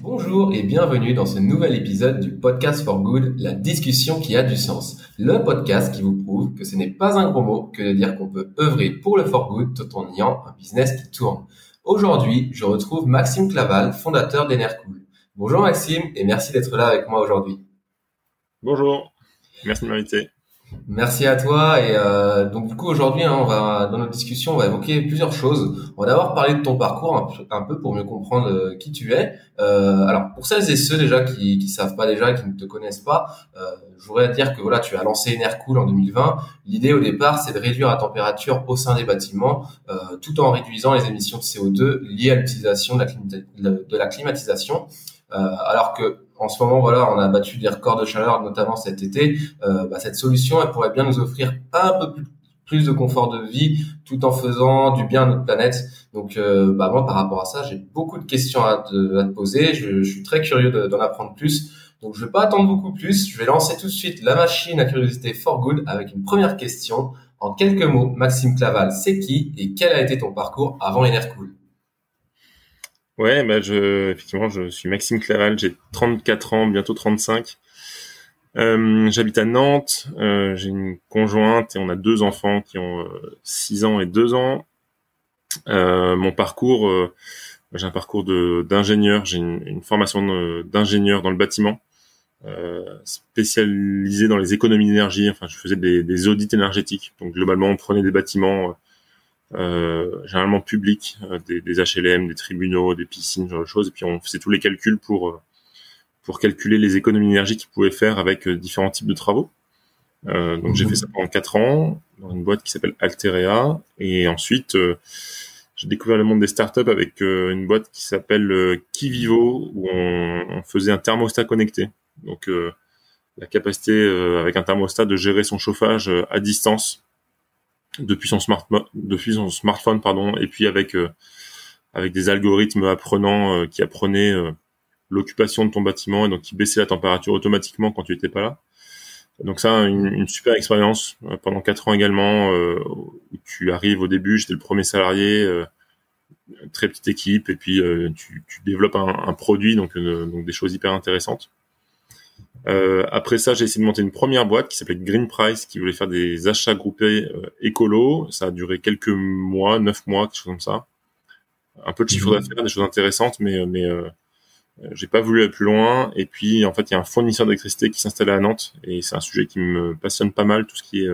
Bonjour et bienvenue dans ce nouvel épisode du Podcast for Good, la discussion qui a du sens. Le podcast qui vous prouve que ce n'est pas un gros mot que de dire qu'on peut œuvrer pour le for good tout en ayant un business qui tourne. Aujourd'hui, je retrouve Maxime Claval, fondateur d'Enercool. Bonjour Maxime et merci d'être là avec moi aujourd'hui. Bonjour, merci de m'inviter. Merci à toi et euh, donc du coup aujourd'hui hein, on va dans notre discussion on va évoquer plusieurs choses. On va d'abord parler de ton parcours un, peu pour mieux comprendre euh, qui tu es. Euh, alors pour celles et ceux déjà qui qui savent pas déjà qui ne te connaissent pas, euh, je voudrais dire que voilà tu as lancé Enercool en 2020. L'idée au départ c'est de réduire la température au sein des bâtiments euh, tout en réduisant les émissions de CO2 liées à l'utilisation de la, de la climatisation. Euh, alors que en ce moment, voilà, on a battu des records de chaleur, notamment cet été. Euh, bah, cette solution, elle pourrait bien nous offrir un peu plus, de confort de vie, tout en faisant du bien à notre planète. Donc, euh, bah, moi, par rapport à ça, j'ai beaucoup de questions à te, poser. Je, suis très curieux d'en apprendre plus. Donc, je vais pas attendre beaucoup plus. Je vais lancer tout de suite la machine à curiosité for good avec une première question. En quelques mots, Maxime Claval, c'est qui et quel a été ton parcours avant Enercool? Ouais, bah je, effectivement, je suis Maxime Claval, j'ai 34 ans, bientôt 35. Euh, J'habite à Nantes, euh, j'ai une conjointe et on a deux enfants qui ont 6 euh, ans et 2 ans. Euh, mon parcours, euh, j'ai un parcours d'ingénieur, j'ai une, formation d'ingénieur dans le bâtiment, spécialisé dans les économies d'énergie. Enfin, je faisais des, des, audits énergétiques. Donc globalement, on prenait des bâtiments euh, généralement publics, euh, des, des, HLM, des tribunaux, des piscines, genre de choses, et puis on faisait tous les calculs pour euh, pour calculer les économies d'énergie qu'ils pouvaient faire avec différents types de travaux. Euh, donc j'ai fait ça pendant quatre ans dans une boîte qui s'appelle Alterea, et ensuite j'ai découvert le monde des startups avec une boîte qui s'appelle Kivivo où on, on, faisait un thermostat connecté. Donc la capacité avec un thermostat de gérer son chauffage à distance depuis son smartphone, pardon, et puis avec euh, avec des algorithmes apprenants euh, qui apprenaient euh, l'occupation de ton bâtiment et donc qui baissaient la température automatiquement quand tu étais pas là. Donc ça, une, une super expérience pendant quatre ans également. où tu arrives au début, j'étais le premier salarié, très petite équipe, et puis tu, tu, développes un, un produit, donc, donc des choses hyper intéressantes. Euh, après ça, j'ai essayé de monter une première boîte qui s'appelait Green Price, qui voulait faire des achats groupés euh, écolo. Ça a duré quelques mois, neuf mois, quelque chose comme ça. Un peu de chiffre mhm. d'affaires, des choses intéressantes, mais mais euh, j'ai pas voulu aller plus loin. Et puis en fait, il y a un fournisseur d'électricité qui s'installait à Nantes, et c'est un sujet qui me passionne pas mal, tout ce qui est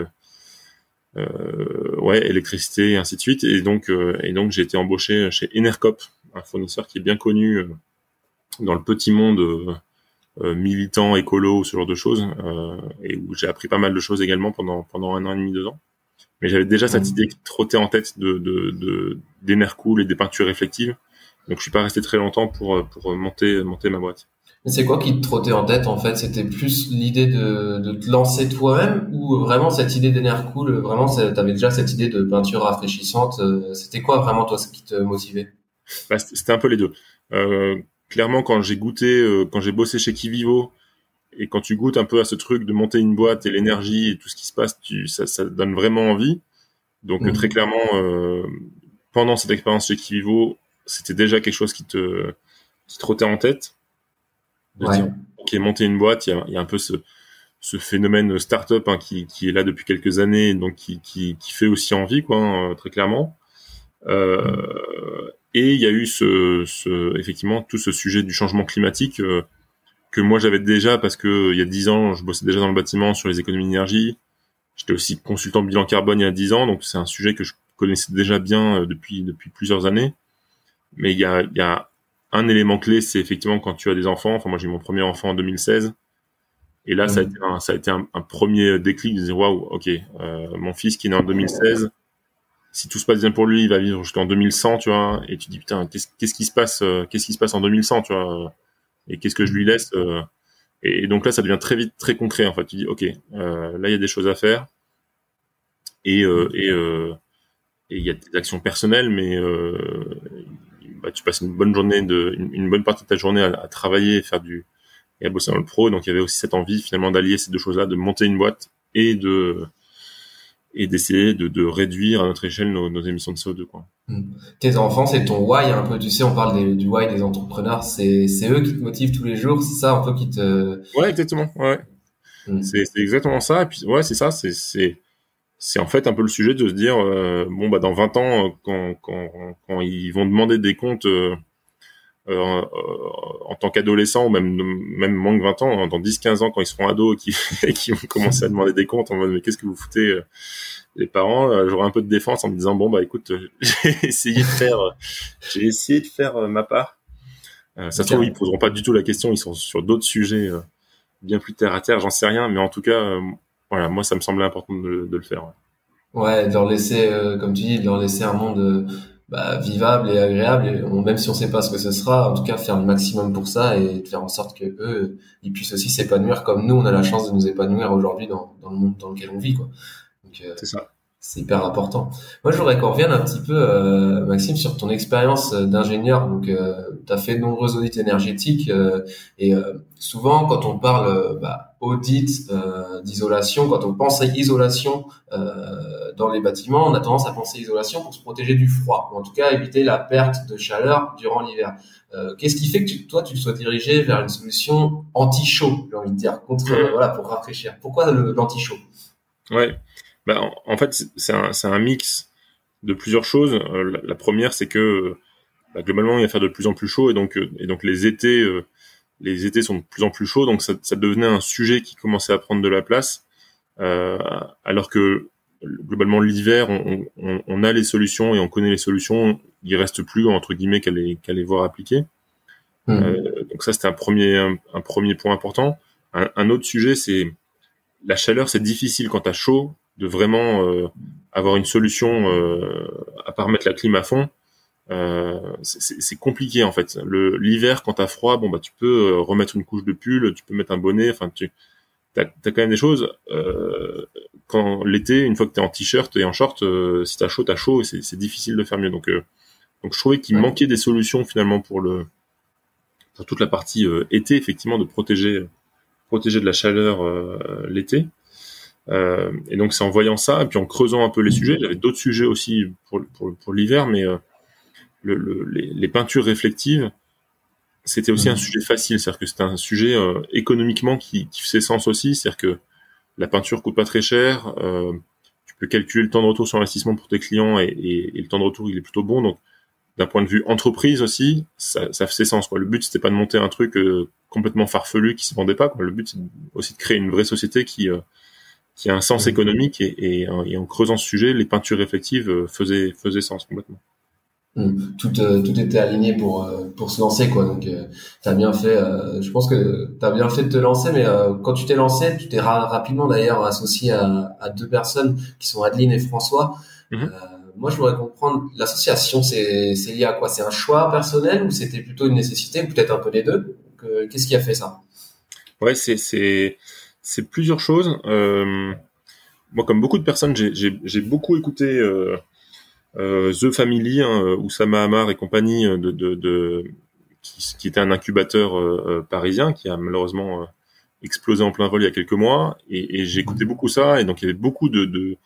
euh, ouais électricité et ainsi de suite. Et donc et donc j'ai été embauché chez Enercop, un fournisseur qui est bien connu dans le petit monde euh, militant, écolo, ce genre de choses, euh, et où j'ai appris pas mal de choses également pendant pendant un an et demi, deux ans. Mais j'avais déjà cette mmh. idée qui trottait en tête de de, de des et des peintures réflectives. Donc je suis pas resté très longtemps pour pour monter monter ma boîte. Mais c'est quoi qui te trottait en tête en fait? C'était plus l'idée de, de te lancer toi-même ou vraiment cette idée cool Vraiment, t'avais déjà cette idée de peinture rafraîchissante. Euh, c'était quoi vraiment toi ce qui te motivait? Bah, C'était un peu les deux. Euh, clairement, quand j'ai goûté, euh, quand j'ai bossé chez Kivivo, et quand tu goûtes un peu à ce truc de monter une boîte et l'énergie et tout ce qui se passe, tu, ça, ça donne vraiment envie. Donc mmh. très clairement, euh, pendant cette expérience chez Kivivo, c'était déjà quelque chose qui te, qui trottait en tête. De dire, ok, monter une boîte, il y a, y a, un peu ce, ce phénomène startup hein, qui, qui est là depuis quelques années, donc qui, qui, qui fait aussi envie, quoi, hein, très clairement. Euh, et il y a eu ce, ce, effectivement tout ce sujet du changement climatique euh, que moi j'avais déjà parce que il y a dix ans, je bossais déjà dans le bâtiment sur les économies d'énergie. J'étais aussi consultant bilan carbone il y a dix ans, donc c'est un sujet que je connaissais déjà bien euh, depuis depuis plusieurs années. Mais il y a, il y a un élément clé, c'est effectivement quand tu as des enfants. Enfin moi j'ai eu mon premier enfant en 2016. Et là, ça a été un, ça a été un, premier déclic de dire waouh, ok, euh, mon fils qui est né en 2016, si tout se passe bien pour lui, il va vivre jusqu'en 2100, tu vois. Et tu dis putain, qu'est-ce qui se passe, euh, qu'est-ce qui se passe en 2100, tu vois Et qu'est-ce que je lui laisse euh, et, donc là, ça devient très vite très concret. En fait, tu dis ok, euh, là il y a des choses à faire. Et et il y a des actions personnelles, mais bah, tu passes une bonne journée une, bonne partie de ta journée à, travailler, faire du et à bosser dans le pro. Donc il y avait aussi cette envie finalement d'allier ces deux choses-là, de monter une boîte et de et d'essayer de, de, réduire à notre échelle nos, nos, émissions de CO2 quoi. Hmm. Tes enfants, c'est ton why un peu. Tu sais, on parle du why des entrepreneurs. C'est c'est eux qui te motivent tous les jours. C'est ça un peu qui te. Ouais, exactement. Ouais. Hmm. C'est exactement ça. Et puis ouais, c'est ça. C'est c'est c'est en fait un peu le sujet de se dire euh, bon bah dans 20 ans quand quand quand ils vont demander des comptes euh, euh, en tant qu'adolescent ou même même moins que 20 ans, dans 10-15 ans quand ils seront ados et qui, qui vont commencer à demander des comptes en mode mais qu'est-ce que vous foutez les parents, euh, j'aurais un peu de défense en me disant bon bah écoute, euh, j'ai essayé de faire, euh, j'ai essayé de faire ma part. ça se trouve ils poseront pas du tout la question, ils sont sur d'autres sujets bien plus terre à terre, j'en sais rien, mais en tout cas, voilà, moi ça me semblait important de, le faire. Ouais. de leur laisser, comme tu dis, de leur laisser un monde bah, vivable et agréable, et même si on sait pas ce que ce sera, en tout cas faire le maximum pour ça et de faire en sorte que eux, ils puissent aussi s'épanouir comme nous, on a la chance de nous épanouir aujourd'hui dans, dans le monde dans lequel on vit, quoi. Euh, c'est ça. C'est hyper important. Moi, je voudrais qu'on revienne un petit peu, euh, Maxime, sur ton expérience euh, d'ingénieur. Donc, tu as fait de nombreux audits énergétiques et souvent, quand on parle bah, audit d'isolation, quand on pense à isolation dans les bâtiments, on a tendance à penser isolation pour se protéger du froid, ou en tout cas éviter la perte de chaleur durant l'hiver. Qu'est-ce qui fait que toi, tu sois dirigé vers une solution anti-chaud, j'ai envie de dire, contre, voilà, pour rafraîchir Pourquoi l'anti-chaud? Ouais. Bah, en, fait, c'est un, un, mix de plusieurs choses. Euh, la, première, c'est que bah, globalement, il va faire de plus en plus chaud et donc, euh, et donc les étés, euh, les étés sont de plus en plus chauds, donc ça, ça, devenait un sujet qui commençait à prendre de la place, alors que globalement l'hiver, on, on, on, a les solutions et on connaît les solutions. Il reste plus entre guillemets qu'à les, voir appliquer. Mmh. donc ça, c'était un premier, un, premier point important. Un, un autre sujet, c'est la chaleur, c'est difficile quand t'as chaud de vraiment euh, avoir une solution euh, à part mettre la clim à fond. Euh, c'est compliqué en fait. L'hiver quand t'as froid, bon bah tu peux euh, remettre une couche de pull, tu peux mettre un bonnet. Enfin tu t'as as quand même des choses. Euh, quand l'été, une fois que t'es en t-shirt et en short, euh, si t'as chaud, t'as chaud. C'est difficile de faire mieux. Donc donc je trouvais qu'il manquait des solutions finalement pour le pour toute la partie été effectivement de protéger protéger de la chaleur l'été. Euh, et donc c'est en voyant ça, et puis en creusant un peu les sujets, j'avais d'autres sujets aussi pour, pour, pour l'hiver, mais euh, le, le, les, les, peintures réflectives, c'était aussi un mmh. sujet facile, c'est-à-dire que c'était un sujet euh, économiquement qui, qui faisait sens aussi, c'est-à-dire que la peinture coûte pas très cher, euh, tu peux calculer le temps de retour sur investissement pour tes clients et, et, et le temps de retour il est plutôt bon, donc d'un point de vue entreprise aussi, ça, ça faisait sens. Quoi. Le but c'était pas de monter un truc complètement farfelu qui se vendait pas. Quoi. Le but c'est aussi de créer une vraie société qui qui a un sens économique et, et, en creusant ce sujet, les peintures euh, faisaient, faisaient sens complètement. Mmh. Tout, euh, tout était aligné pour euh, pour se lancer quoi donc euh, t'as bien fait je pense que t'as bien fait de te lancer mais quand tu t'es lancé tu t'es rapidement d'ailleurs associé à, à, deux personnes qui sont Adeline et François mmh. moi je voudrais comprendre l'association c'est c'est lié à quoi? C'est un choix personnel ou c'était plutôt une nécessité ou peut-être un peu les deux? Qu'est-ce qui a fait ça? Ouais c'est c'est c'est plusieurs choses. Euh, moi, comme beaucoup de personnes, j'ai beaucoup écouté euh, euh, The Family, hein, Oussama Hamar et compagnie, de, de, de qui, qui, était un incubateur parisien qui a malheureusement explosé en plein vol il y a quelques mois. Et, et j'ai écouté beaucoup ça, et donc il y avait beaucoup de, de,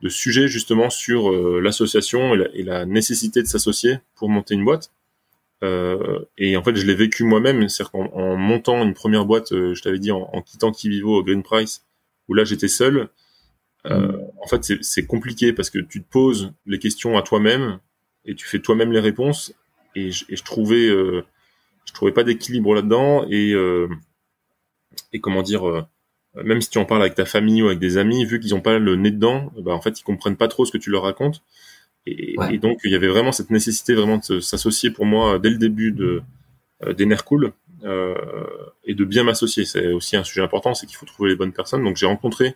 de sujets justement sur l'association et, et, la nécessité de s'associer pour monter une boîte. Euh, et en fait, je l'ai vécu moi-même, c'est-à-dire qu'en en montant une première boîte, euh, je t'avais dit, en, en, quittant Kivivo au Green Price, où là j'étais seul. Euh. En fait, c'est compliqué parce que tu te poses les questions à toi-même et tu fais toi-même les réponses. Et je, et je trouvais, euh, je trouvais pas d'équilibre là-dedans. Et euh, et comment dire, même si tu en parles avec ta famille ou avec des amis, vu qu'ils ont pas le nez dedans, bah en fait ils comprennent pas trop ce que tu leur racontes. Et, donc, il y avait vraiment cette nécessité vraiment de s'associer pour moi dès le début de euh, d'Enercool euh, et de bien m'associer. C'est aussi un sujet important, c'est qu'il faut trouver les bonnes personnes. Donc, j'ai rencontré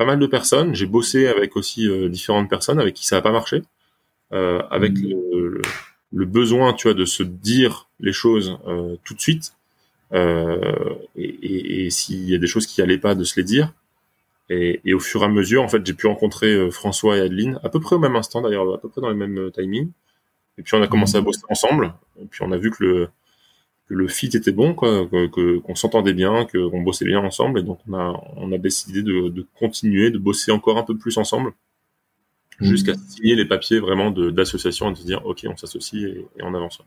pas mal de personnes. J'ai bossé avec aussi euh, différentes personnes avec qui ça n'a pas marché, euh, avec mmh. le, le, besoin, tu vois, de se dire les choses euh, tout de suite. et, et, et s'il y a des choses qui allaient pas, de se les dire. Et, et, au fur et à mesure, en fait, j'ai pu rencontrer François et Adeline, à peu près au même instant d'ailleurs, à peu près dans les mêmes euh, timings. Et puis on a commencé à bosser ensemble. Et puis on a vu que le, que le fit était bon, quoi, que qu'on s'entendait bien, qu'on bossait bien ensemble. Et donc on a, on a décidé de, de, continuer, de bosser encore un peu plus ensemble. jusqu'à signer les papiers vraiment d'association et de se dire ok on s'associe et, on avance.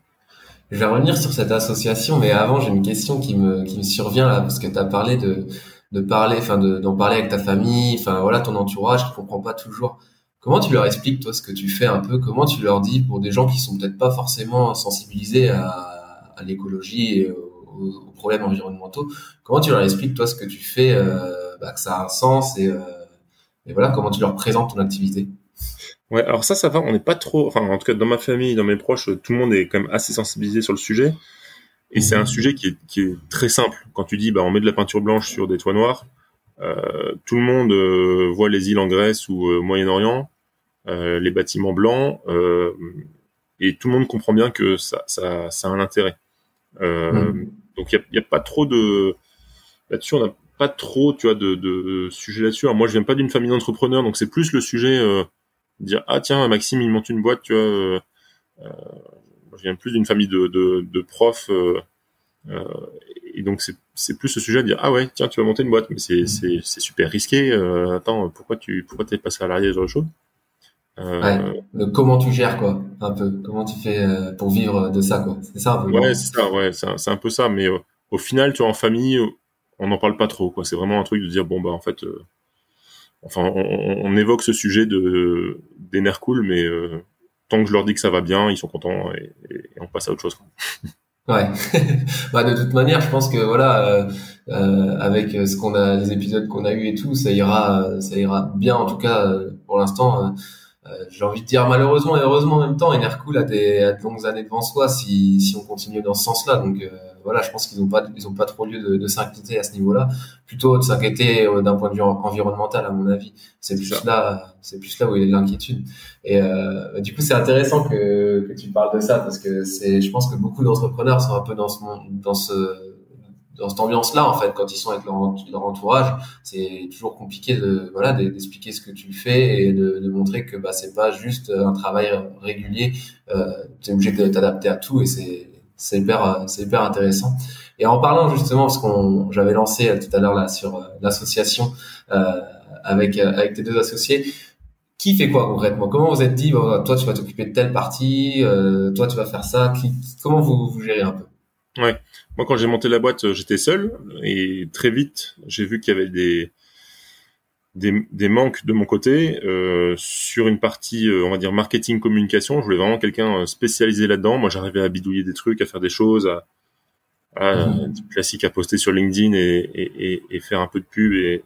Je vais revenir sur cette association, mais avant j'ai une question qui me qui me survient là parce que tu as parlé de de parler, enfin d'en parler avec ta famille, enfin voilà ton entourage qui comprend pas toujours. Comment tu leur expliques toi ce que tu fais un peu? Comment tu leur dis pour des gens qui sont peut-être pas forcément sensibilisés à, à l'écologie et aux, problèmes environnementaux Comment tu leur expliques toi ce que tu fais, euh, bah, que ça a un sens et, euh, et voilà comment tu leur présentes ton activité? Ouais, alors ça, ça va. On n'est pas trop, enfin, en tout cas, dans ma famille, dans mes proches, tout le monde est quand même assez sensibilisé sur le sujet. Et c'est un sujet qui est, très simple. Quand tu dis, bah, on met de la peinture blanche sur des toits noirs, euh, tout le monde voit les îles en Grèce ou Moyen-Orient, les bâtiments blancs, et tout le monde comprend bien que ça a un intérêt. Mhm. Donc il n'y a, a, pas trop de là-dessus, on n'a pas trop, tu vois, de, de sujets là-dessus. moi, je viens pas d'une famille d'entrepreneurs, donc c'est plus le sujet dire ah tiens Maxime il monte une boîte, tu vois je viens plus d'une famille de, de, de profs, euh, euh, et donc c'est plus ce sujet de dire ah ouais tiens tu vas monter une boîte, mais c'est c'est super risqué. Euh, attends pourquoi tu pourquoi t'es passé à l'arrière de choses ouais. comment tu gères quoi un peu? Comment tu fais pour vivre de ça quoi? C'est ça un peu ouais c'est ça ouais c'est un peu ça mais au final tu vois en famille on n'en parle pas trop quoi c'est vraiment un truc de dire bon bah en fait enfin on, on, évoque ce sujet de des nerfs cool mais tant que je leur dis que ça va bien, ils sont contents et, on passe à autre chose. Ouais. bah, de toute manière, je pense que voilà, euh, euh, avec ce qu'on a, les épisodes qu'on a eu et tout, ça ira, ça ira bien. En tout cas, pour l'instant, euh, j'ai envie de dire malheureusement et heureusement en même temps, Enercool a des, a de longues années devant soi si, si on continue dans ce sens-là. Donc voilà, je pense qu'ils n'ont pas, ils ont pas trop lieu de, de s'inquiéter à ce niveau-là. Plutôt de s'inquiéter euh, d'un point de vue environnemental, à mon avis. C'est plus là, c'est plus là où il y a de l'inquiétude. Et euh, du coup, c'est intéressant que, que tu parles de ça parce que c'est, je pense que beaucoup d'entrepreneurs sont un peu dans ce dans ce dans cette ambiance-là, en fait, quand ils sont avec leur, entourage, c'est toujours compliqué de voilà d'expliquer ce que tu fais et de, de montrer que bah c'est pas juste un travail régulier. Euh, tu es obligé de t'adapter à tout et c'est c'est hyper, euh, c'est hyper intéressant. Et en parlant justement, parce qu'on, j'avais lancé euh, tout à l'heure là sur euh, l'association euh, avec avec tes deux associés. Qui fait quoi concrètement? Comment vous êtes dit, bon, toi tu vas t'occuper de telle partie, euh, toi tu vas faire ça? comment vous, vous gérez un peu? Moi quand j'ai monté la boîte, j'étais seul et très vite j'ai vu qu'il y avait des des, des, manques de mon côté euh, sur une partie, euh, on va dire marketing communication. Je voulais vraiment quelqu'un euh, spécialisé là-dedans. Moi, j'arrivais à bidouiller des trucs, à faire des choses, à, à mmh. classique à poster sur LinkedIn et, et, et, faire un peu de pub et,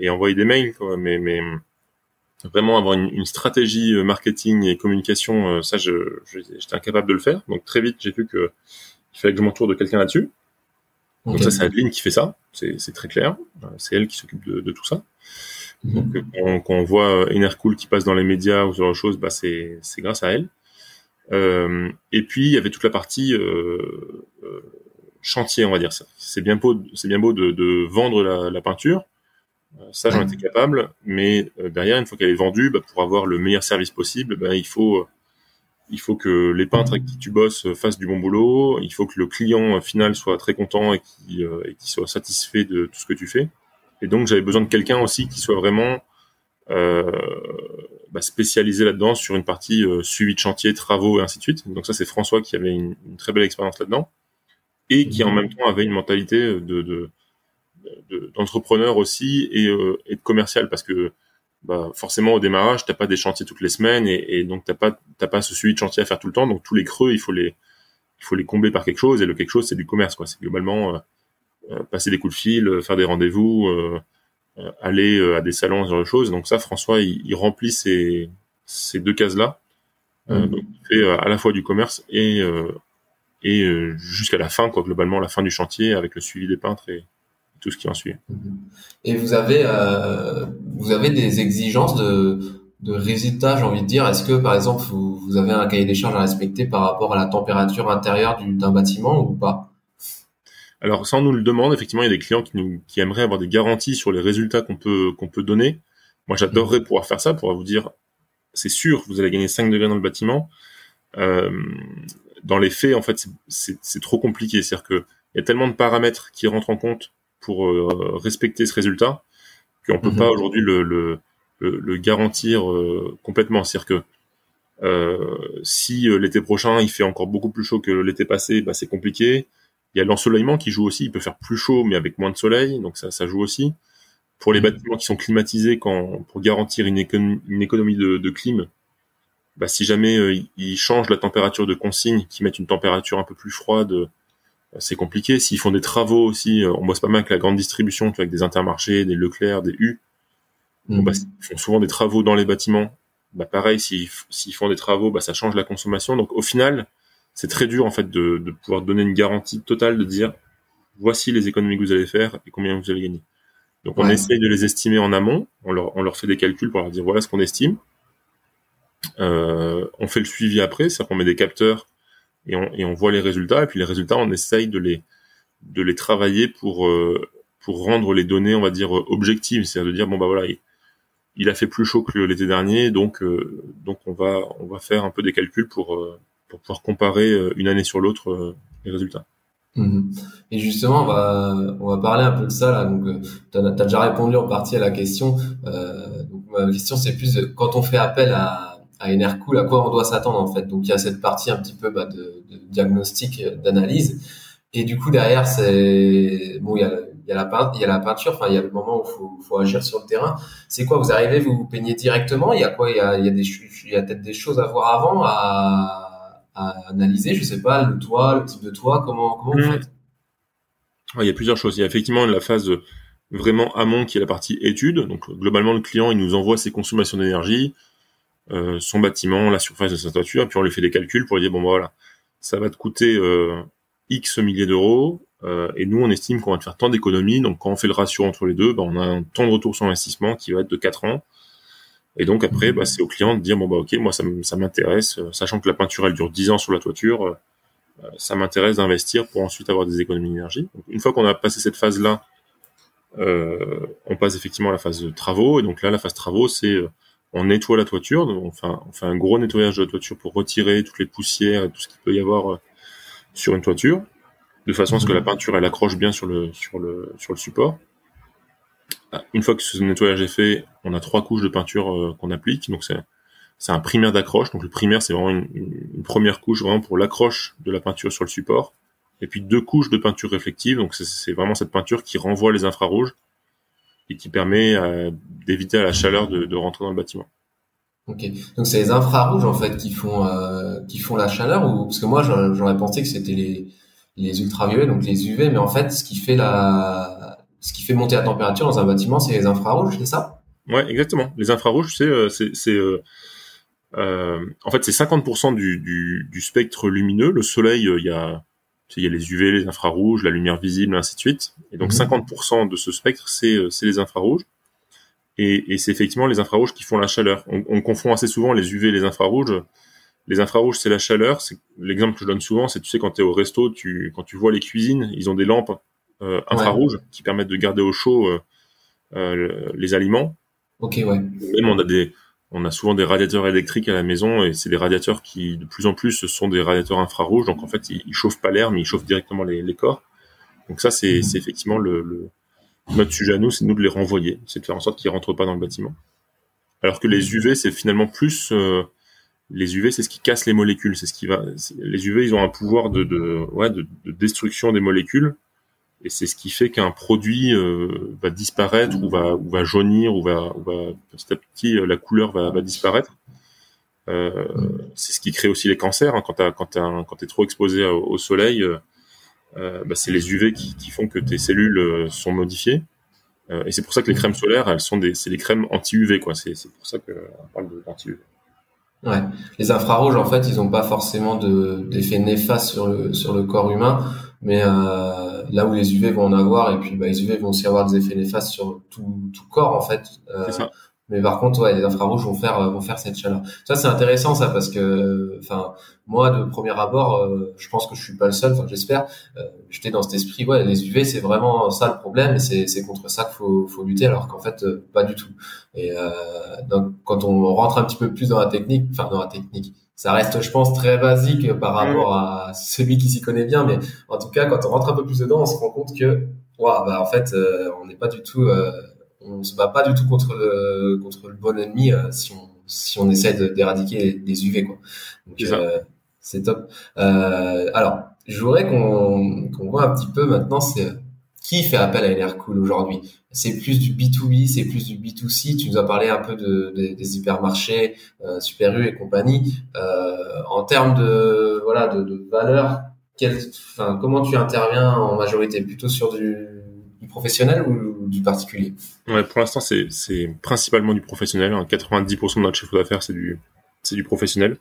et envoyer des mails. Quoi. Mais, mais vraiment avoir une, une, stratégie euh, marketing et communication, ça, je, j'étais incapable de le faire. Donc très vite, j'ai vu que il fallait que je m'entoure de quelqu'un là-dessus. Donc ça, c'est Adeline qui fait ça. C'est très clair. C'est elle qui s'occupe de, de tout ça. Donc, mhm. quand, on voit Enercool qui passe dans les médias ou ce genre de choses, bah, c'est, grâce à elle. Euh, et puis, il y avait toute la partie euh, euh, chantier, on va dire ça. C'est bien beau, c'est bien beau de, de vendre la, la, peinture. Euh, ça, j'en étais capable. Mais euh, derrière, une fois qu'elle est vendue, bah, pour avoir le meilleur service possible, bah, il faut il faut que les peintres avec qui tu bosses fassent du bon boulot. Il faut que le client final soit très content et qui, et qui soit satisfait de tout ce que tu fais. Et donc j'avais besoin de quelqu'un aussi qui soit vraiment euh, bah, spécialisé là-dedans sur une partie euh, suivi de chantier, travaux et ainsi de suite. Donc ça c'est François qui avait une, très belle expérience là-dedans et qui en même temps avait une mentalité de, d'entrepreneur aussi et, euh, et, de commercial parce que bah, forcément au démarrage t'as pas des chantiers toutes les semaines et, et donc t'as pas t'as pas ce suivi de chantier à faire tout le temps donc tous les creux il faut les il faut les combler par quelque chose et le quelque chose c'est du commerce quoi c'est globalement euh, euh, passer des coups de fil, euh, faire des rendez-vous, euh, aller à des salons, ce genre de choses. Donc ça, François, il, remplit ces, ces deux cases-là. Mmh. donc il fait à la fois du commerce et et jusqu'à la fin, quoi, globalement, la fin du chantier avec le suivi des peintres et tout ce qui en suit. Et vous avez, euh, vous avez des exigences de, de résultats, j'ai envie de dire. Est-ce que, par exemple, vous, vous, avez un cahier des charges à respecter par rapport à la température intérieure d'un bâtiment ou pas? Alors ça, on nous le demande. Effectivement, il y a des clients qui, nous, qui aimeraient avoir des garanties sur les résultats qu'on peut qu'on peut donner. Moi, j'adorerais pouvoir faire ça, pour vous dire, c'est sûr, vous allez gagner 5 degrés dans le bâtiment. Euh, dans les faits, en fait, c'est trop compliqué. C'est-à-dire qu'il y a tellement de paramètres qui rentrent en compte pour euh, respecter ce résultat qu'on peut mhm. pas aujourd'hui le, le, le, garantir complètement. C'est-à-dire que si l'été prochain il fait encore beaucoup plus chaud que l'été passé, bah, c'est compliqué. Il y a l'ensoleillement qui joue aussi. Il peut faire plus chaud, mais avec moins de soleil, donc ça, ça joue aussi. Pour les bâtiments qui sont climatisés, quand pour garantir une, une économie de, de clim, bah, si jamais euh, ils changent la température de consigne, qu'ils mettent une température un peu plus froide, euh, c'est compliqué. S'ils font des travaux aussi, euh, on bosse pas mal avec la grande distribution, avec des intermarchés, des Leclerc, des U. Bah, mhm. ils font souvent des travaux dans les bâtiments. Bah, pareil, s'ils font des travaux, bah, ça change la consommation. Donc au final, c'est très dur en fait de, de, pouvoir donner une garantie totale de dire voici les économies que vous allez faire et combien vous allez gagner. Donc on essaye de les estimer en amont, on leur, on leur fait des calculs pour leur dire voilà ce qu'on estime. Euh, on fait le suivi après, c'est-à-dire qu'on met des capteurs et on, voit les résultats. Et puis les résultats, on essaye de les de les travailler pour euh, pour rendre les données, on va dire objectives, c'est-à-dire de dire bon bah voilà, il, a fait plus chaud que l'été dernier, donc euh, donc on va on va faire un peu des calculs pour pour pouvoir comparer une année sur l'autre les résultats. Mhm. Et justement, on va, on va parler un peu de ça là. Donc, tu as, déjà répondu en partie à la question. Euh, donc, ma question, c'est plus quand on fait appel à, à Enercool, à quoi on doit s'attendre en fait. Donc il y a cette partie un petit peu bah, de, de, diagnostic, euh, d'analyse, et du coup derrière c'est bon, il y a, il y a la peinture, il y a la peinture, enfin il y a le moment où faut, faut agir sur le terrain. C'est quoi? Vous arrivez, vous vous peignez directement? Il y a quoi? Il y a, il y a des, il y a peut-être des choses à voir avant, à, à, analyser? Je sais pas, le toit, le type de toit, comment comment vous mmh. faites? Il y a plusieurs choses. Il y a effectivement la phase vraiment amont qui est la partie étude. Donc globalement le client il nous envoie ses consommations d'énergie euh, son bâtiment, la surface de sa toiture, et puis on lui fait des calculs pour lui dire bon bah, voilà, ça va te coûter euh, X milliers d'euros, euh, et nous on estime qu'on va te faire tant d'économies, donc quand on fait le ratio entre les deux, bah, on a un temps de retour sur investissement qui va être de 4 ans. Et donc après, bah, c'est au client de dire bon bah ok, moi ça, m'intéresse, sachant que la peinture elle dure 10 ans sur la toiture, ça m'intéresse d'investir pour ensuite avoir des économies d'énergie. Une fois qu'on a passé cette phase là, on passe effectivement à la phase de travaux, et donc là la phase travaux c'est on nettoie la toiture, on fait, un, on fait un gros nettoyage de la toiture pour retirer toutes les poussières et tout ce qu'il peut y avoir euh, sur une toiture, de façon à ce que la mhm. peinture elle accroche bien sur le sur le sur le support. Ah, une fois que ce nettoyage est fait, on a trois couches de peinture euh, qu'on applique, donc c'est c'est un primaire d'accroche. Donc le primaire c'est vraiment une, une, première couche vraiment pour l'accroche de la peinture sur le support, et puis deux couches de peinture réflective. Donc c'est vraiment cette peinture qui renvoie les infrarouges et qui permet euh, d'éviter à la chaleur de, de, rentrer dans le bâtiment. Ok, donc c'est les infrarouges en fait qui font euh, qui font la chaleur ou parce que moi j'aurais pensé que c'était les les ultraviolets donc les UV mais en fait ce qui fait la ce qui fait monter la température dans un bâtiment c'est les infrarouges c'est ça? Ouais exactement. Les infrarouges c'est euh, c'est c'est euh, euh, en fait c'est 50% du, du, du spectre lumineux. Le soleil il y a il y a les UV, les infrarouges, la lumière visible, ainsi de suite. Et donc 50% mhm. de ce spectre, c'est euh, les infrarouges. Et, et c'est effectivement les infrarouges qui font la chaleur. On, on, confond assez souvent les UV et les infrarouges. Les infrarouges, c'est la chaleur. C'est l'exemple que je donne souvent, c'est tu sais quand tu es au resto, tu quand tu vois les cuisines, ils ont des lampes euh, infrarouges qui permettent de garder au chaud euh, euh les aliments. Ok, ouais. Même on a des on a souvent des radiateurs électriques à la maison et c'est des radiateurs qui de plus en plus sont des radiateurs infrarouges. Donc en fait ils, chauffent pas l'air mais ils chauffent directement les, les corps. Donc ça c'est mhm. effectivement le, le, notre sujet à nous c'est nous de les renvoyer c'est de faire en sorte qu'ils rentrent pas dans le bâtiment. Alors que les UV c'est finalement plus euh, les UV c'est ce qui casse les molécules. C'est ce qui va les UV ils ont un pouvoir de de, ouais, de, de destruction des molécules et c'est ce qui fait qu'un produit euh, va disparaître ou va jaunir ou va, petit à petit euh, la couleur va, disparaître. Euh, c'est ce qui crée aussi les cancers hein. quand quand t'es trop exposé au, soleil. Bah, c'est les UV qui, font que tes cellules sont modifiées. et c'est pour ça que les crèmes solaires, elles sont c'est des crèmes anti-UV. C'est, pour ça qu'on parle d'anti-UV. Ouais. Les infrarouges, en fait, ils n'ont pas forcément de, d'effet néfaste sur le corps humain, mais euh, là où les UV vont en avoir, et puis bah, les UV vont aussi avoir des effets néfastes sur tout, tout corps, en fait. Euh, ça. Mais par contre, ouais, les infrarouges vont faire vont faire cette chaleur. Ça, c'est intéressant ça parce que, enfin, moi de premier abord, euh, je pense que je suis pas le seul. Enfin, j'espère. Euh, J'étais dans cet esprit, ouais, les UV, c'est vraiment ça le problème, et c'est c'est contre ça qu'il faut faut lutter, alors qu'en fait, euh, pas du tout. Et euh, donc, quand on rentre un petit peu plus dans la technique, enfin dans la technique, ça reste, je pense, très basique par rapport à celui qui s'y connaît bien, mais en tout cas, quand on rentre un peu plus dedans, on se rend compte que, waouh, bah en fait, euh, on n'est pas du tout on se bat pas du tout contre le contre le bon ennemi si on si on essaie d'éradiquer les, UV quoi. c'est top. alors, je voudrais qu'on qu'on voit un petit peu maintenant c'est qui fait appel à Enercool aujourd'hui C'est plus du B2B, c'est plus du B2C. Tu nous as parlé un peu de, des hypermarchés, euh, Super U et compagnie. Euh, en termes de voilà de, de valeur, comment tu interviens en majorité? Plutôt sur du, du professionnel ou, du particulier? Ouais, Pour l'instant, c'est principalement du professionnel. 90% de notre chiffre d'affaires, c'est du, du professionnel.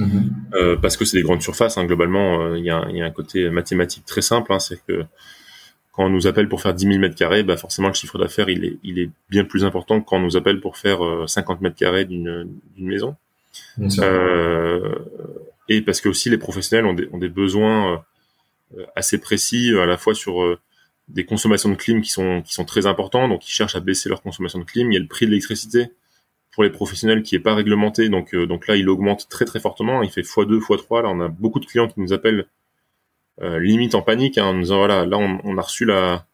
Mm-hmm. Euh, parce que c'est des grandes surfaces. Hein, globalement, euh, il y, a, y, a, un côté mathématique très simple. Hein, c'est que quand on nous appelle pour faire 10 000 mètres carrés, bah forcément le chiffre d'affaires il est, il est bien plus important que quand on nous appelle pour faire 50 euh, mètres carrés d'une maison. Euh, et parce que aussi les professionnels ont des, ont des besoins euh, assez précis à la fois sur des consommations de clim qui sont qui sont très importants, donc ils cherchent à baisser leur consommation de clim. Il y a le prix de l'électricité pour les professionnels qui est pas réglementé, donc donc là il augmente très très fortement. Il fait x2 x3. Là on a beaucoup de clients qui nous appellent limite en panique hein, en disant voilà, là on, on, a reçu la,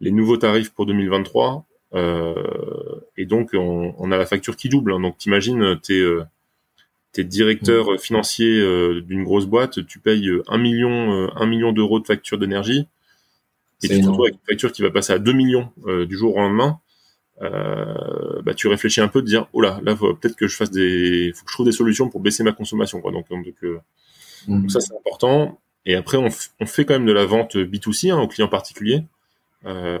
les nouveaux tarifs pour 2023 euh, et donc on, on, a la facture qui double. Hein. Donc t'imagines, t'es euh, t'es directeur mmh. financier euh, d'une grosse boîte, tu payes un million un million d'euros de facture d'énergie et tu te retrouves avec une facture qui va passer à 2 millions du jour au lendemain. Euh, bah, tu réfléchis un peu de dire oh là là peut-être que je fasse des faut que je trouve des solutions pour baisser ma consommation quoi donc donc, mmh. donc ça c'est important et après, on, on, fait quand même de la vente B2C hein, aux clients particuliers. Euh,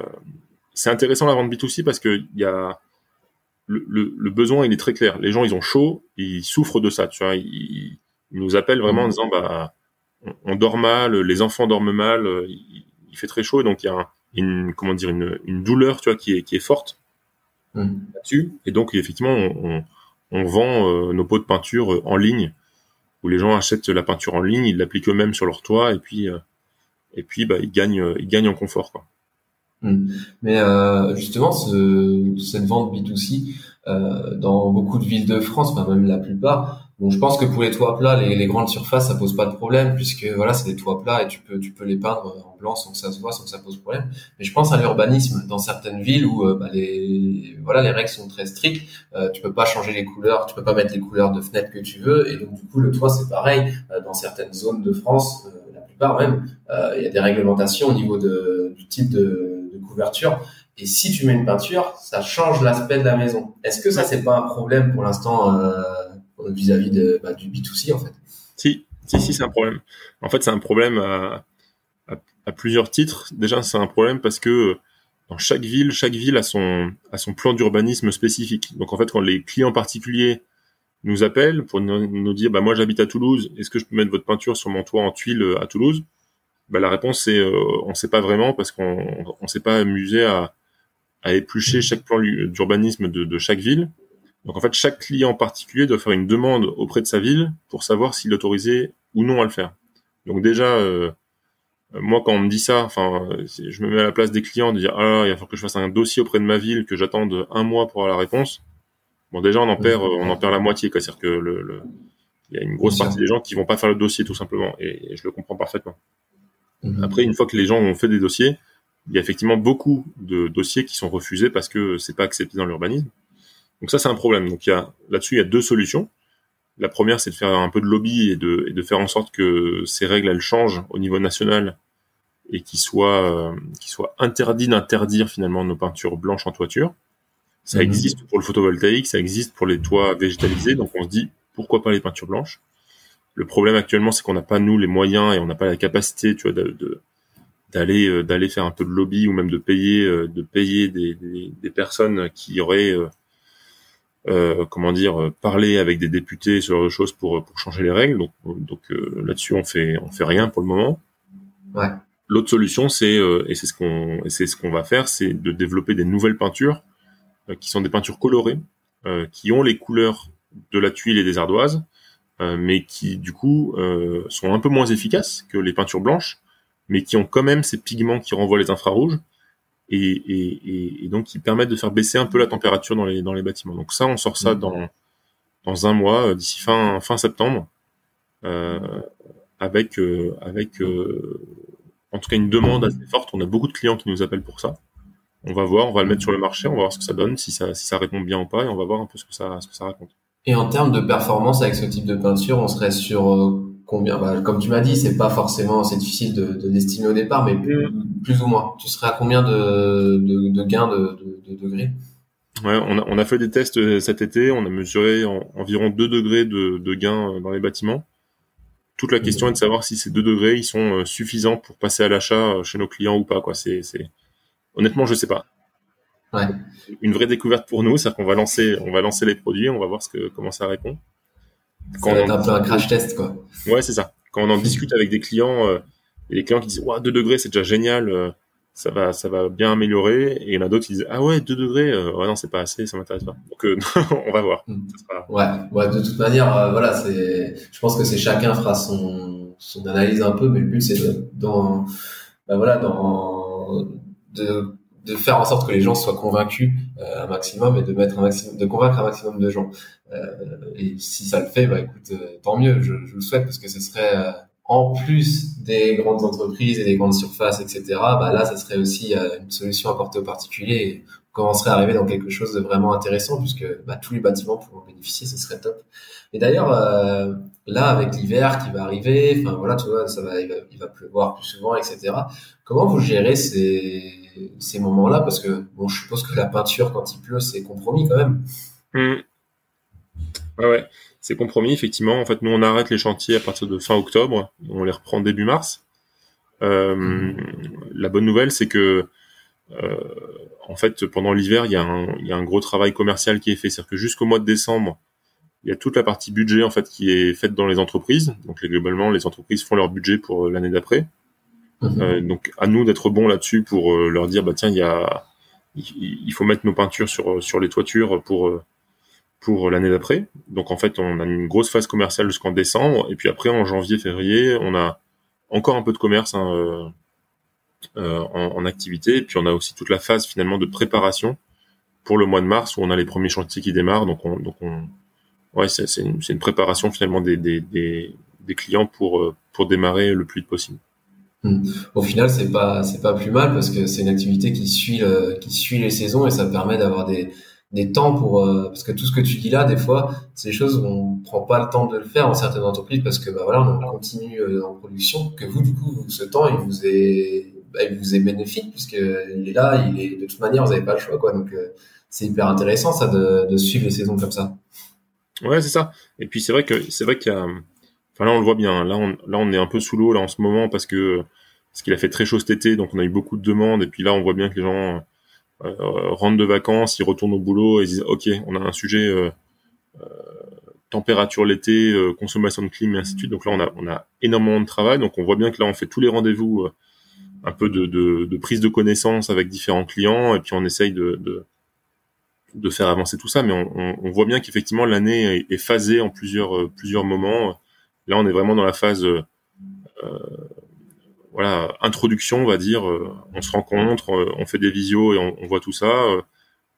c'est intéressant la vente B2C parce que y a le, le, le, besoin, il est très clair. Les gens, ils ont chaud, ils souffrent de ça. Tu vois, ils, nous appellent vraiment en disant, bah, on, dort mal, les enfants dorment mal, il, fait très chaud, et donc il y a une, comment dire, une, une, douleur, tu vois, qui est, qui est forte mmh. là-dessus. Et donc, effectivement, on, on vend euh, nos pots de peinture en ligne où les gens achètent la peinture en ligne, ils l'appliquent eux-mêmes sur leur toit et puis euh, et puis bah ils gagnent euh, ils gagnent en confort quoi. Hmm. Mais euh, justement, ce, cette vente B2C euh, dans beaucoup de villes de France, enfin même la plupart, Bon, je pense que pour les toits plats, les, les, grandes surfaces, ça pose pas de problème puisque voilà, c'est des toits plats et tu peux tu peux les peindre en blanc sans que ça se voit, sans que ça pose problème. Mais je pense à l'urbanisme dans certaines villes où euh, bah, les voilà les règles sont très strictes. Euh, tu peux pas changer les couleurs, tu peux pas mettre les couleurs de fenêtres que tu veux et donc du coup le toit c'est pareil euh, dans certaines zones de France, la plupart même, il y a des réglementations au niveau de, du type de, de couverture. Et si tu mets une peinture, ça change l'aspect de la maison. Est-ce que ça c'est pas un problème pour l'instant euh, vis-à-vis bah, du B2C en fait. Si, si, si, c'est un problème. En fait, c'est un problème à, plusieurs titres. Déjà, c'est un problème parce que dans chaque ville, chaque ville a son, plan d'urbanisme spécifique. Donc en fait, quand les clients particuliers nous appellent pour nous, dire, bah moi j'habite à Toulouse, est-ce que je peux mettre votre peinture sur mon toit en tuile à Toulouse? Bah, la réponse c'est euh, on sait pas vraiment parce qu'on on s'est pas amusé à, éplucher chaque plan d'urbanisme de chaque ville donc en fait, chaque client particulier doit faire une demande auprès de sa ville pour savoir s'il est autorisé ou non à le faire. Donc déjà, euh, moi quand on me dit ça, enfin, je me mets à la place des clients de dire ah il va falloir que je fasse un dossier auprès de ma ville que j'attende un mois pour avoir la réponse. Bon déjà on en perd, on en perd la moitié, C'est-à-dire que le, il y a une grosse partie des gens qui vont pas faire le dossier tout simplement, et, je le comprends parfaitement. Mhm. Après, une fois que les gens ont fait des dossiers, il y a effectivement beaucoup de dossiers qui sont refusés parce que c'est pas accepté dans l'urbanisme. Donc ça, c'est un problème. Donc il y a là-dessus, il y a deux solutions. La première, c'est de faire un peu de lobby et de, et de faire en sorte que ces règles elles changent au niveau national et qu'il soit euh, soit interdit d'interdire finalement nos peintures blanches en toiture. Ça mhm. existe pour le photovoltaïque, ça existe pour les toits végétalisés, donc on se dit pourquoi pas les peintures blanches? Le problème actuellement, c'est qu'on n'a pas nous les moyens et on n'a pas la capacité, tu vois, de, d'aller euh, d'aller faire un peu de lobby ou même de payer euh, de payer des, des, des personnes qui auraient euh, comment dire, euh, parler avec des députés sur de choses pour pour changer les règles. Donc donc euh, là-dessus on fait on fait rien pour le moment. Ouais. L'autre solution c'est et c'est ce qu'on c'est ce qu'on va faire, c'est de développer des nouvelles peintures qui sont des peintures colorées, qui ont les couleurs de la tuile et des ardoises, mais qui du coup sont un peu moins efficaces que les peintures blanches, mais qui ont quand même ces pigments qui renvoient les infrarouges et, et, et, donc qui permettent de faire baisser un peu la température dans les, dans les bâtiments. Donc ça, on sort ça mmh. dans, dans un mois, euh, d'ici fin, fin septembre, euh, avec, euh, avec euh, en tout cas une demande assez forte. On a beaucoup de clients qui nous appellent pour ça. on va voir, on va le mettre sur le marché, on va voir ce que ça donne, si ça, si ça répond bien ou pas, et on va voir un peu ce que ça, ce que ça raconte. Et en termes de performance avec ce type de peinture, on serait sur combien bah, Comme tu m'as dit, c'est pas forcément, c'est difficile de, de d'estimer au départ, mais plus, plus, ou moins. Tu serais à combien de, de, de gains de, de, degrés? Ouais, on a, on a fait des tests euh, cet été, on a mesuré environ 2 degrés de, de gains dans les bâtiments. Toute la question est de savoir si ces 2 degrés ils sont euh, suffisants pour passer à l'achat chez nos clients ou pas. Quoi. C'est, c'est... Honnêtement, je sais pas. Ouais. Une vraie découverte pour nous, c'est qu'on va lancer, on va lancer les produits, on va voir ce que, comment ça répond. Quand ça va être un peu un crash test, quoi. Ouais, c'est ça. Quand on en discute avec des clients, euh, et les clients qui disent, ouais, 2 degrés, c'est déjà génial, euh, ça va, ça va bien améliorer. Et il y en a d'autres qui disent, ah ouais, 2 degrés, euh, ouais, non, c'est pas assez, ça m'intéresse pas. Donc, euh, on va voir. Mm. Ouais, ouais, de toute manière, euh, voilà, c'est, je pense que c'est chacun fera son, son analyse un peu, mais le but, c'est de, dans, bah voilà, dans, de de faire en sorte que les gens soient convaincus euh, un maximum et de mettre un maximum, de convaincre un maximum de gens. Euh, et si ça le fait, bah écoute, euh, tant mieux. Je, je, le souhaite parce que ce serait euh, en plus des grandes entreprises et des grandes surfaces, etc. Bah là, ça serait aussi une solution apportée aux particuliers. Et on commencerait à arriver dans quelque chose de vraiment intéressant puisque bah, tous les bâtiments pourront bénéficier, ce serait top. Et d'ailleurs, là, avec l'hiver qui va arriver, enfin voilà, tu vois, ça va, il va, il va pleuvoir plus souvent, etc. Comment vous gérez ces ces moments-là parce que bon, je suppose que la peinture quand il pleut c'est compromis quand même. Mmh. Ouais, c'est compromis effectivement. En fait, nous on arrête les chantiers à partir de fin octobre, on les reprend début mars. Euh. La bonne nouvelle, c'est que euh, en fait pendant l'hiver, il y, a un, y a un gros travail commercial qui est fait, c'est-à-dire que jusqu'au mois de décembre, il y a toute la partie budget en fait qui est faite dans les entreprises. Donc globalement, les entreprises font leur budget pour l'année d'après. Mhm. Euh, donc à nous d'être bons là-dessus pour euh, leur dire bah tiens il y a il faut mettre nos peintures sur sur les toitures pour euh, pour l'année d'après. Donc en fait on a une grosse phase commerciale jusqu'en décembre et puis après en janvier février on a encore un peu de commerce hein, euh, en, en, activité et puis on a aussi toute la phase finalement de préparation pour le mois de mars où on a les premiers chantiers qui démarrent donc on donc on ouais c'est c'est une, une, préparation finalement des, des, des, des clients pour pour démarrer le plus vite possible. Au final, c'est pas c'est pas plus mal parce que c'est une activité qui suit euh, qui suit les saisons et ça permet d'avoir des des temps pour euh, parce que tout ce que tu dis là, des fois, c'est des choses où on prend pas le temps de le faire en certaines entreprises parce que bah voilà, on continue euh, en production. Que vous, du coup, ce temps, il vous est bah, il vous est bénéfique puisque il est là, il est de toute manière, vous avez pas le choix quoi. Donc c'est hyper intéressant ça de, de suivre les saisons comme ça. Ouais, c'est ça. Et puis c'est vrai que c'est vrai qu'il y a Là on le voit bien. Là on, là on est un peu sous l'eau là en ce moment parce que parce qu'il a fait très chaud cet été, donc on a eu beaucoup de demandes. Et puis là on voit bien que les gens euh, rentrent de vacances, ils retournent au boulot et ils disent ok on a un sujet euh, euh, température l'été, consommation de clim et ainsi de suite. Donc là on a on a énormément de travail. Donc on voit bien que là on fait tous les rendez-vous un peu de, prise de connaissance avec différents clients et puis on essaye de, faire avancer tout ça. Mais on, on, voit bien qu'effectivement l'année est, est, phasée en plusieurs plusieurs moments Là, on est vraiment dans la phase, euh, euh, voilà, introduction, on va dire. Euh, on se rencontre, on fait des visios et on, voit tout ça.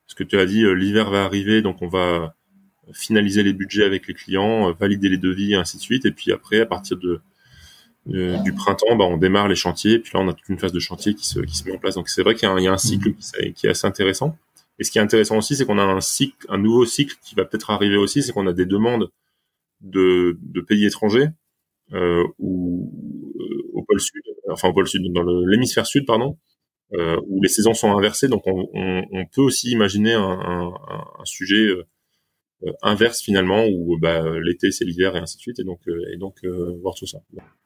ce que tu as dit, l'hiver va arriver, donc on va finaliser les budgets avec les clients, valider les devis et ainsi de suite. Et puis après, à partir de, du printemps, bah, on démarre les chantiers. Et puis là, on a toute une phase de chantier qui se, qui se met en place. Donc c'est vrai qu'il y, y, a un cycle qui, qui, est assez intéressant. Et ce qui est intéressant aussi, c'est qu'on a un cycle, un nouveau cycle qui va peut-être arriver aussi, c'est qu'on a des demandes de, de pays étrangers euh, ou euh, au pôle sud, enfin au pôle sud, dans l'hémisphère sud, pardon, euh, où les saisons sont inversées. Donc on, on, on peut aussi imaginer un, un, un sujet euh, inverse finalement où bah, l'été c'est l'hiver et ainsi de suite et donc et donc voir tout ça.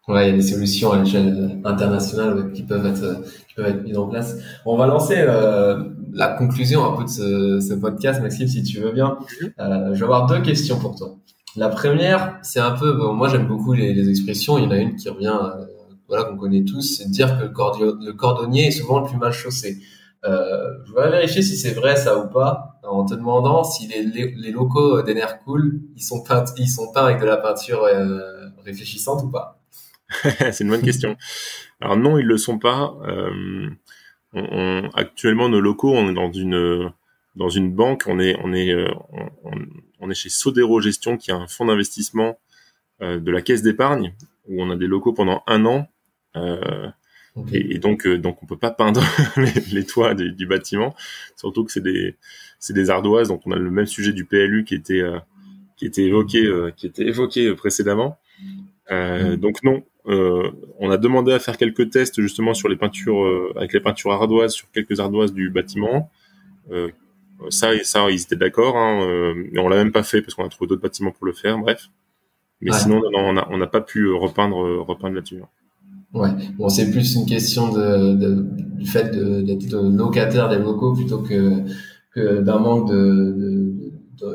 Ouais, il y a des solutions à l'échelle internationale qui peuvent être qui peuvent être mises en place. On va lancer euh, la conclusion un peu de ce, ce, podcast, Maxime, si tu veux bien. Mhm. Euh, je vais avoir deux questions pour toi. La première, c'est un peu, moi j'aime beaucoup les, les, expressions. Il y en a une qui revient, euh, voilà, qu'on connaît tous, c'est dire que le, cordonnier est souvent le plus mal chaussé. Euh, je vais vérifier si c'est vrai ça ou pas, en te demandant si les, les, locaux d'Enercool, ils sont peints, ils sont peints avec de la peinture euh, réfléchissante ou pas C'est une bonne question. Alors non, ils le sont pas. Euh, on, on, actuellement, nos locaux, on est dans une dans une banque, on est on est euh, on, on est chez Sodero Gestion, qui est un fonds d'investissement euh, de la caisse d'épargne, où on a des locaux pendant un an. Euh, Et, donc, euh, donc on peut pas peindre les, toits du, bâtiment, surtout que c'est des, c'est des ardoises. Donc, on a le même sujet du PLU qui était, euh, qui était évoqué, euh, qui était évoqué précédemment. Euh, donc non, on a demandé à faire quelques tests justement sur les peintures avec les peintures ardoises sur quelques ardoises du bâtiment. Ça et ça, ils étaient d'accord. Hein, mais on l'a même pas fait parce qu'on a trouvé d'autres bâtiments pour le faire. Bref. Mais sinon, non, on n'a pas pu repeindre, repeindre là-dessus. Hein. Ouais, bon, c'est plus une question de, de du fait d'être locataire des locaux plutôt que, que d'un manque de,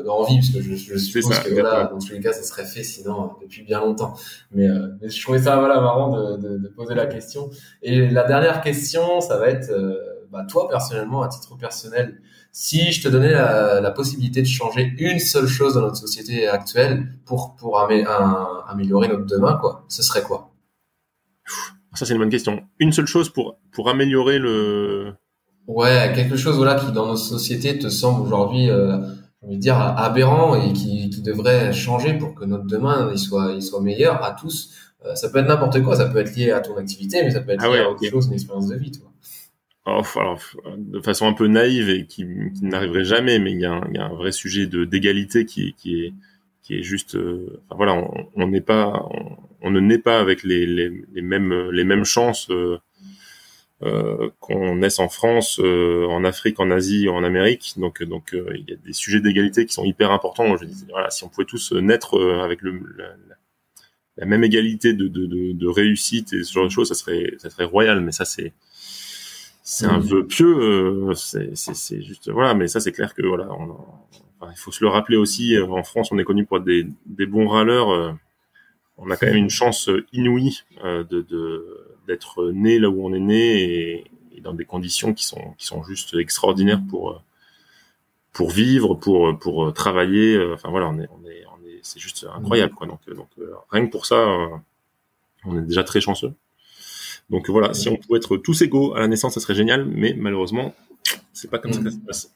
d'envie, parce que je, je suppose que voilà, dans tous les cas, ça serait fait sinon depuis bien longtemps. Mais, euh, mais je trouvais ça voilà marrant de, de, de, poser la question. Et la dernière question, ça va être, euh, bah, toi personnellement, à titre personnel, si je te donnais la, la, possibilité de changer une seule chose dans notre société actuelle pour pour améliorer notre demain, quoi, ce serait quoi? Ça, c'est une bonne question. Une seule chose pour, pour améliorer le... Ouais, quelque chose voilà qui dans nos sociétés te semble aujourd'hui, euh, dire aberrant et qui, qui devrait changer pour que notre demain il soit il soit meilleur à tous. Euh, ça peut être n'importe quoi, ça peut être lié à ton activité, mais ça peut être ah lié à autre chose, une expérience de vie, toi. Oh, alors, de façon un peu naïve et qui, qui n'arriverait jamais, mais il y, a un, vrai sujet de d'égalité qui, est qui est juste, euh, voilà, on n'est pas, on, ne naît pas avec les, les, les mêmes les mêmes chances euh, euh, qu'on naisse en France, euh, en Afrique, en Asie, en Amérique. Donc donc il y a des sujets d'égalité qui sont hyper importants. Je dis, voilà, si on pouvait tous naître avec le la, même égalité de, de, de, de, réussite et ce genre de choses, ça serait ça serait royal. Mais ça c'est c'est un mmh. vœu pieux. c'est juste voilà. Mais ça c'est clair que voilà, on, il faut se le rappeler aussi, euh, en France, on est connu pour être des, des bons râleurs. Euh, on a quand même une chance inouïe euh, de d'être né là où on est né et, dans des conditions qui sont qui sont juste extraordinaires pour pour vivre, pour pour travailler. Enfin voilà, on est on est on est c'est juste incroyable quoi. Donc donc rien que pour ça, on est déjà très chanceux. Donc voilà, si on pouvait être tous égaux à la naissance, ça serait génial, mais malheureusement, c'est pas comme ça que ça se passe.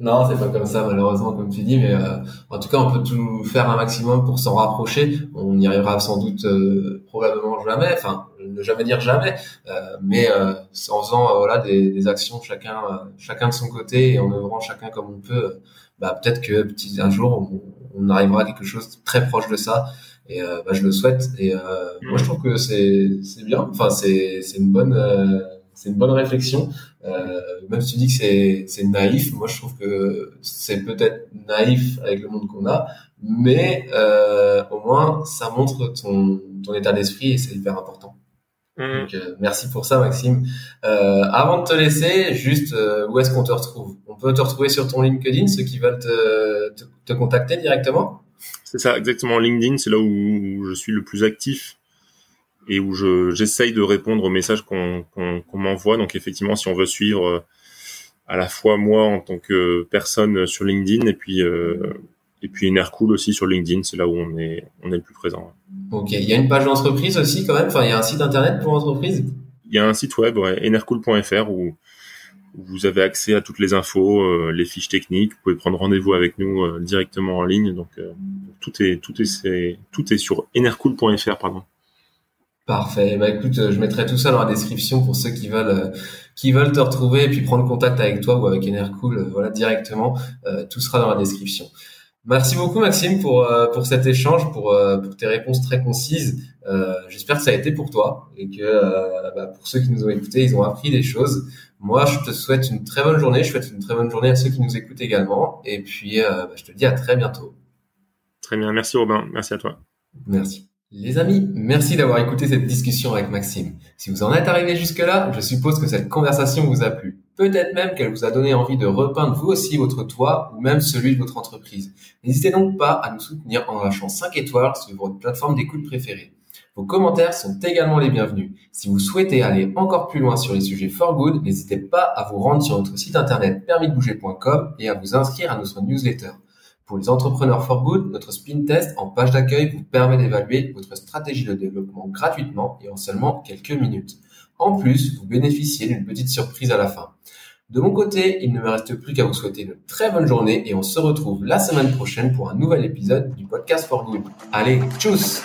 Non, c'est pas comme ça malheureusement comme tu dis, mais euh, en tout cas on peut tout faire un maximum pour s'en rapprocher. On y arrivera sans doute euh, probablement jamais, enfin ne jamais dire jamais, euh, mais en faisant voilà des, des, actions chacun chacun de son côté et en œuvrant chacun comme on peut, bah peut-être que petit un jour on, arrivera à quelque chose de très proche de ça. Et bah, je le souhaite. Et moi je trouve que c'est c'est bien. Enfin c'est c'est une bonne c'est une bonne réflexion. Euh, même si tu dis que c'est, c'est naïf, moi je trouve que c'est peut-être naïf avec le monde qu'on a, mais euh, au moins ça montre ton, ton état d'esprit et c'est hyper important. Mmh. Donc, euh, merci pour ça, Maxime. Euh, avant de te laisser, juste euh, où est-ce qu'on te retrouve? On peut te retrouver sur ton LinkedIn, ceux qui veulent te, te, te contacter directement? C'est ça, exactement. LinkedIn, c'est là où je suis le plus actif et où je j'essaye de répondre aux messages qu'on m'envoie. Donc effectivement, si on veut suivre euh, à la fois moi en tant que personne sur LinkedIn et puis euh, et puis Enercool aussi sur LinkedIn, c'est là où on est on est le plus présent. Ok, il y a une page d'entreprise aussi quand même? Enfin, il y a un site internet pour l'entreprise. Il y a un site web, ouais, enercool.fr où vous avez accès à toutes les infos, euh, les fiches techniques. Vous pouvez prendre rendez-vous avec nous directement en ligne. Donc tout est tout est, tout est sur enercool.fr pardon. Parfait. Bah écoute, je mettrai tout ça dans la description pour ceux qui veulent euh, qui veulent te retrouver et puis prendre contact avec toi ou avec Enercool, euh, voilà directement. Euh, tout sera dans la description. Merci beaucoup Maxime pour pour cet échange, pour pour tes réponses très concises. J'espère que ça a été pour toi et que bah, pour ceux qui nous ont écoutés, ils ont appris des choses. Moi, je te souhaite une très bonne journée. Je souhaite une très bonne journée à ceux qui nous écoutent également. Et puis, bah, je te dis à très bientôt. Très bien. Merci Robin. Merci à toi. Merci. Les amis, merci d'avoir écouté cette discussion avec Maxime. Si vous en êtes arrivé jusque-là, je suppose que cette conversation vous a plu. Peut-être même qu'elle vous a donné envie de repeindre vous aussi votre toit ou même celui de votre entreprise. N'hésitez donc pas à nous soutenir en lâchant 5 étoiles sur votre plateforme d'écoute préférée. Vos commentaires sont également les bienvenus. Si vous souhaitez aller encore plus loin sur les sujets for good, n'hésitez pas à vous rendre sur notre site internet permisdebouger.com et à vous inscrire à notre newsletter. Pour les entrepreneurs for good, notre spin test en page d'accueil vous permet d'évaluer votre stratégie de développement gratuitement et en seulement quelques minutes. En plus, vous bénéficiez d'une petite surprise à la fin. De mon côté, il ne me reste plus qu'à vous souhaiter une très bonne journée et on se retrouve la semaine prochaine pour un nouvel épisode du podcast For Good. Allez, tchuss